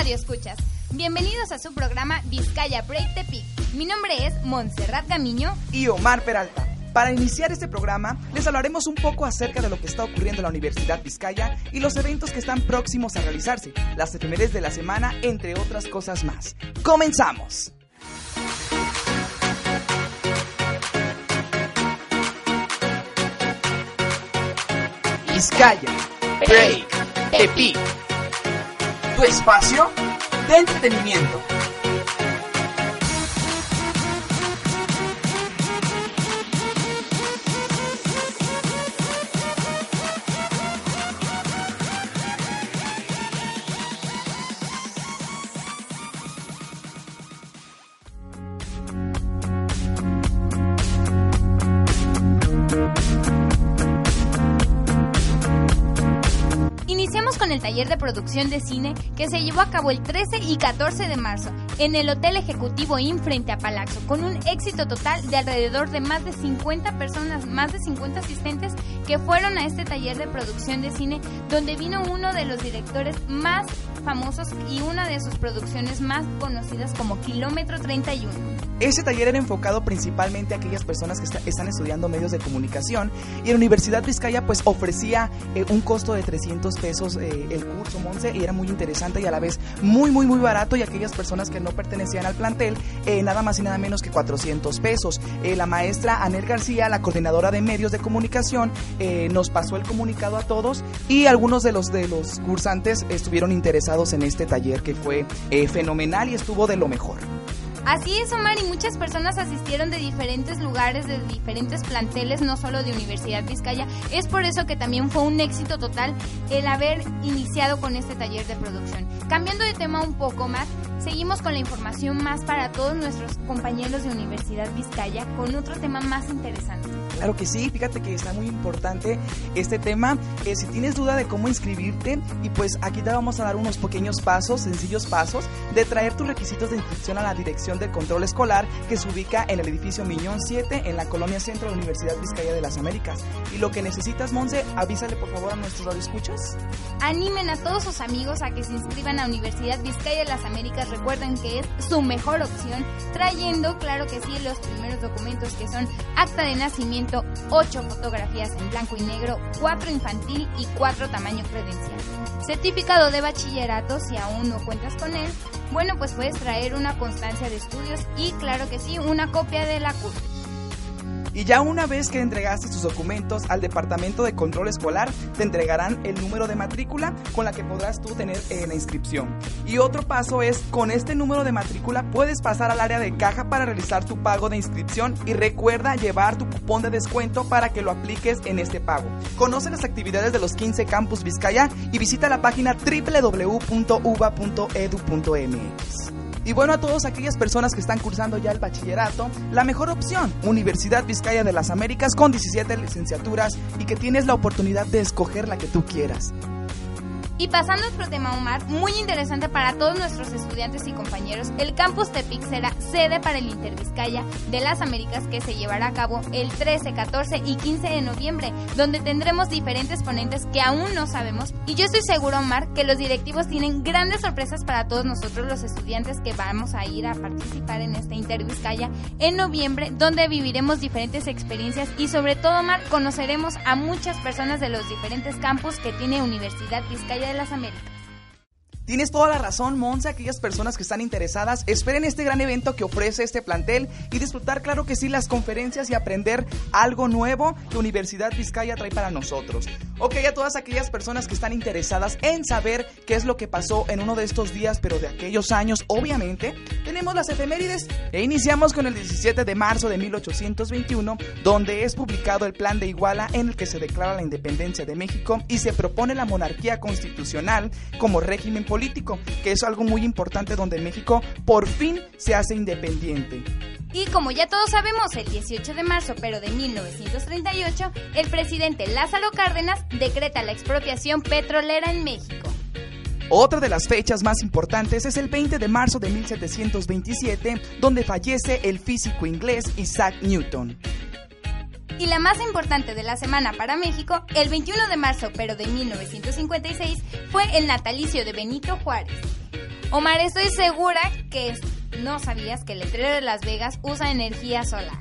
Radio Escuchas? Bienvenidos a su programa Vizcaya Break the Peak. Mi nombre es Montserrat Camiño y Omar Peralta. Para iniciar este programa, les hablaremos un poco acerca de lo que está ocurriendo en la Universidad Vizcaya y los eventos que están próximos a realizarse, las efemérides de la semana, entre otras cosas más. ¡Comenzamos! Vizcaya Break Peak. Espacio de entretenimiento. El taller de producción de cine que se llevó a cabo el 13 y 14 de marzo en el Hotel Ejecutivo IN frente a Palazzo, con un éxito total de alrededor de más de 50 personas, más de 50 asistentes que fueron a este taller de producción de cine donde vino uno de los directores más famosos y una de sus producciones más conocidas como Kilómetro 31. Ese taller era enfocado principalmente a aquellas personas que está, están estudiando medios de comunicación y la Universidad Vizcaya pues ofrecía eh, un costo de 300 pesos eh, el curso Monse y era muy interesante y a la vez muy muy muy barato y aquellas personas que no pertenecían al plantel eh, nada más y nada menos que 400 pesos. La maestra Anel García, la coordinadora de medios de comunicación, nos pasó el comunicado a todos y algunos de los de los cursantes estuvieron interesados en este taller que fue eh, fenomenal y estuvo de lo mejor. Así es, Omar, y muchas personas asistieron de diferentes lugares, de diferentes planteles, no solo de Universidad Vizcaya. Es por eso que también fue un éxito total el haber iniciado con este taller de producción. Cambiando de tema un poco más, seguimos con la información más para todos nuestros compañeros de Universidad Vizcaya con otro tema más interesante. Claro que sí, fíjate que está muy importante este tema. Eh, si tienes duda de cómo inscribirte, y pues aquí te vamos a dar unos pequeños pasos, sencillos pasos, de traer tus requisitos de inscripción a la Dirección de Control Escolar que se ubica en el edificio Miñón 7 en la colonia centro de la Universidad Vizcaya de las Américas. Y lo que necesitas, Monse, avísale por favor a nuestros radioescuchas. Animen a todos sus amigos a que se inscriban a Universidad Vizcaya de las Américas. Recuerden que es su mejor opción, trayendo, claro que sí, los primeros documentos que son acta de nacimiento, 8 fotografías en blanco y negro, 4 infantil y 4 tamaño credencial. Certificado de bachillerato, si aún no cuentas con él, bueno, pues puedes traer una constancia de estudios y, claro que sí, una copia de la CURP. Y ya una vez que entregaste tus documentos al Departamento de Control Escolar, te entregarán el número de matrícula con la que podrás tú tener eh, la inscripción. Y otro paso es, con este número de matrícula puedes pasar al área de caja para realizar tu pago de inscripción y recuerda llevar tu cupón de descuento para que lo apliques en este pago. Conoce las actividades de los 15 campus Vizcaya y visita la página www.uva.edu.mx. Y bueno, a todas aquellas personas que están cursando ya el bachillerato, la mejor opción, Universidad Vizcaya de las Américas con 17 licenciaturas y que tienes la oportunidad de escoger la que tú quieras. Y pasando a otro tema, Omar, muy interesante para todos nuestros estudiantes y compañeros, el campus Tepic será sede para el Intervizcaya de las Américas que se llevará a cabo el 13, 14 y 15 de noviembre, donde tendremos diferentes ponentes que aún no sabemos. Y yo estoy seguro, Omar, que los directivos tienen grandes sorpresas para todos nosotros los estudiantes que vamos a ir a participar en este Intervizcaya en noviembre, donde viviremos diferentes experiencias y sobre todo, Omar, conoceremos a muchas personas de los diferentes campus que tiene Universidad Vizcaya de las Américas. Tienes toda la razón, Monse. Aquellas personas que están interesadas, esperen este gran evento que ofrece este plantel y disfrutar, claro que sí, las conferencias y aprender algo nuevo que Universidad Vizcaya trae para nosotros. Ok, a todas aquellas personas que están interesadas en saber qué es lo que pasó en uno de estos días, pero de aquellos años, obviamente, tenemos las efemérides e iniciamos con el 17 de marzo de 1821, donde es publicado el Plan de Iguala en el que se declara la independencia de México y se propone la monarquía constitucional como régimen político que es algo muy importante donde México por fin se hace independiente. Y como ya todos sabemos, el 18 de marzo, pero de 1938, el presidente Lázaro Cárdenas decreta la expropiación petrolera en México. Otra de las fechas más importantes es el 20 de marzo de 1727, donde fallece el físico inglés Isaac Newton. Y la más importante de la semana para México, el 21 de marzo, pero de 1956, fue el natalicio de Benito Juárez. Omar, estoy segura que no sabías que el letrero de Las Vegas usa energía solar.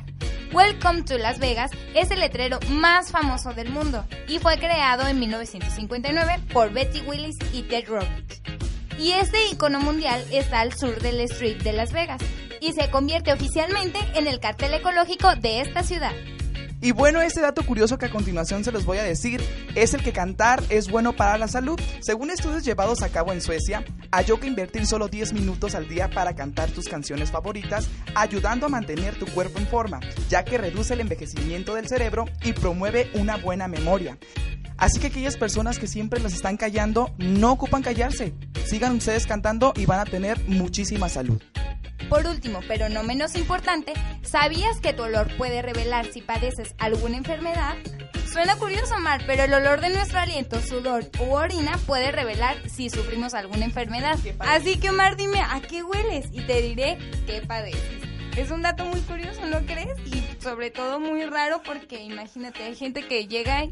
Welcome to Las Vegas es el letrero más famoso del mundo y fue creado en 1959 por Betty Willis y Ted Robbins. Y este icono mundial está al sur del Strip de Las Vegas y se convierte oficialmente en el cartel ecológico de esta ciudad. Y bueno, este dato curioso que a continuación se los voy a decir es el que cantar es bueno para la salud. Según estudios llevados a cabo en Suecia, halló que invertir solo 10 minutos al día para cantar tus canciones favoritas, ayudando a mantener tu cuerpo en forma, ya que reduce el envejecimiento del cerebro y promueve una buena memoria. Así que aquellas personas que siempre las están callando, no ocupan callarse. Sigan ustedes cantando y van a tener muchísima salud. Por último, pero no menos importante, ¿sabías que tu olor puede revelar si padeces alguna enfermedad? Suena curioso, Mar, pero el olor de nuestro aliento, sudor u orina puede revelar si sufrimos alguna enfermedad. Así que, Omar, dime, ¿a qué hueles? Y te diré qué padeces. Es un dato muy curioso, ¿no crees? Y sobre todo muy raro porque imagínate, hay gente que llega y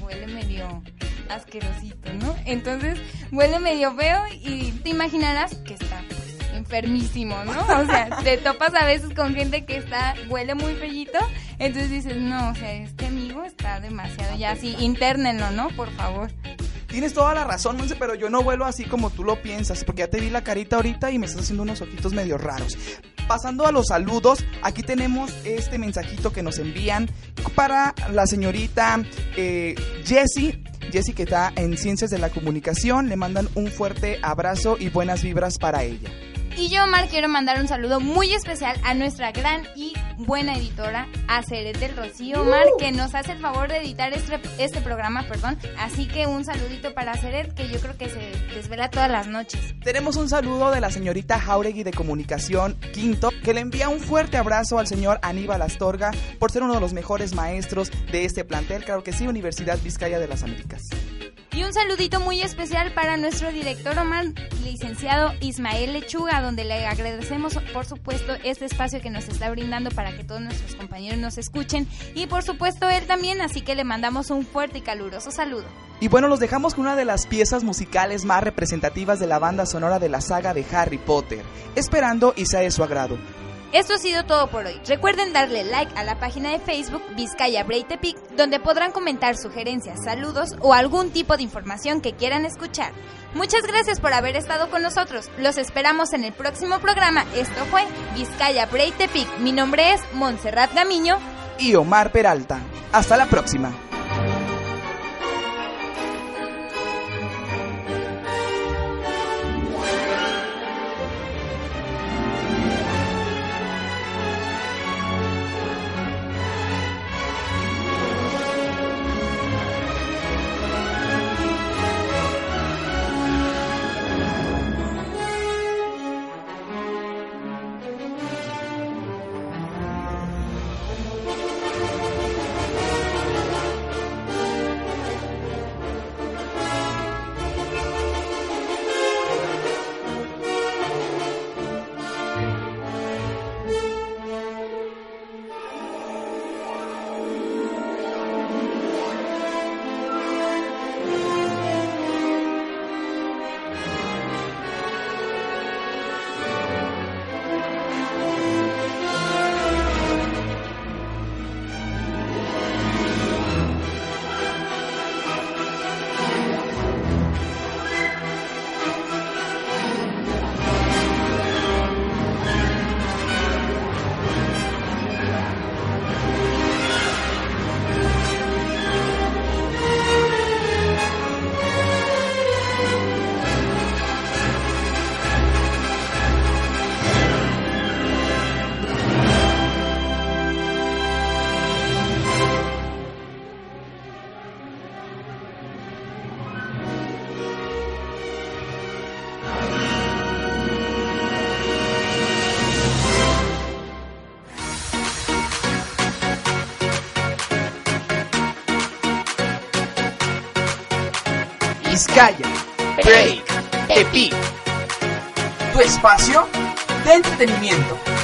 huele medio asquerosito, ¿no? Entonces huele medio feo y te imaginarás que está enfermísimo, ¿no? O sea, te topas a veces con gente que está, huele muy fellito, entonces dices, no, o sea, este amigo está demasiado ya así, internenlo, ¿no? Por favor. Tienes toda la razón, Monse, pero yo no vuelo así como tú lo piensas, porque ya te vi la carita ahorita y me estás haciendo unos ojitos medio raros. Pasando a los saludos, aquí tenemos este mensajito que nos envían para la señorita eh, Jessie. Jessie que está en Ciencias de la Comunicación, le mandan un fuerte abrazo y buenas vibras para ella. Y yo, Omar, quiero mandar un saludo muy especial a nuestra gran y buena editora, a Ceret del Rocío, Omar, que nos hace el favor de editar este, este programa, perdón. Así que un saludito para Ceret, que yo creo que se desvela todas las noches. Tenemos un saludo de la señorita Jauregui de Comunicación Quinto, que le envía un fuerte abrazo al señor Aníbal Astorga por ser uno de los mejores maestros de este plantel, claro que sí, Universidad Vizcaya de las Américas. Y un saludito muy especial para nuestro director Omar, licenciado Ismael Lechuga, donde le agradecemos, por supuesto, este espacio que nos está brindando para que todos nuestros compañeros nos escuchen. Y por supuesto, él también, así que le mandamos un fuerte y caluroso saludo. Y bueno, los dejamos con una de las piezas musicales más representativas de la banda sonora de la saga de Harry Potter, esperando y sea de su agrado. Esto ha sido todo por hoy. Recuerden darle like a la página de Facebook Vizcaya Breitepic, donde podrán comentar sugerencias, saludos o algún tipo de información que quieran escuchar. Muchas gracias por haber estado con nosotros. Los esperamos en el próximo programa. Esto fue Vizcaya Breitepic. Mi nombre es Montserrat Gamiño y Omar Peralta. Hasta la próxima. Vizcaya. Break. Tepic. Tu espacio de entretenimiento.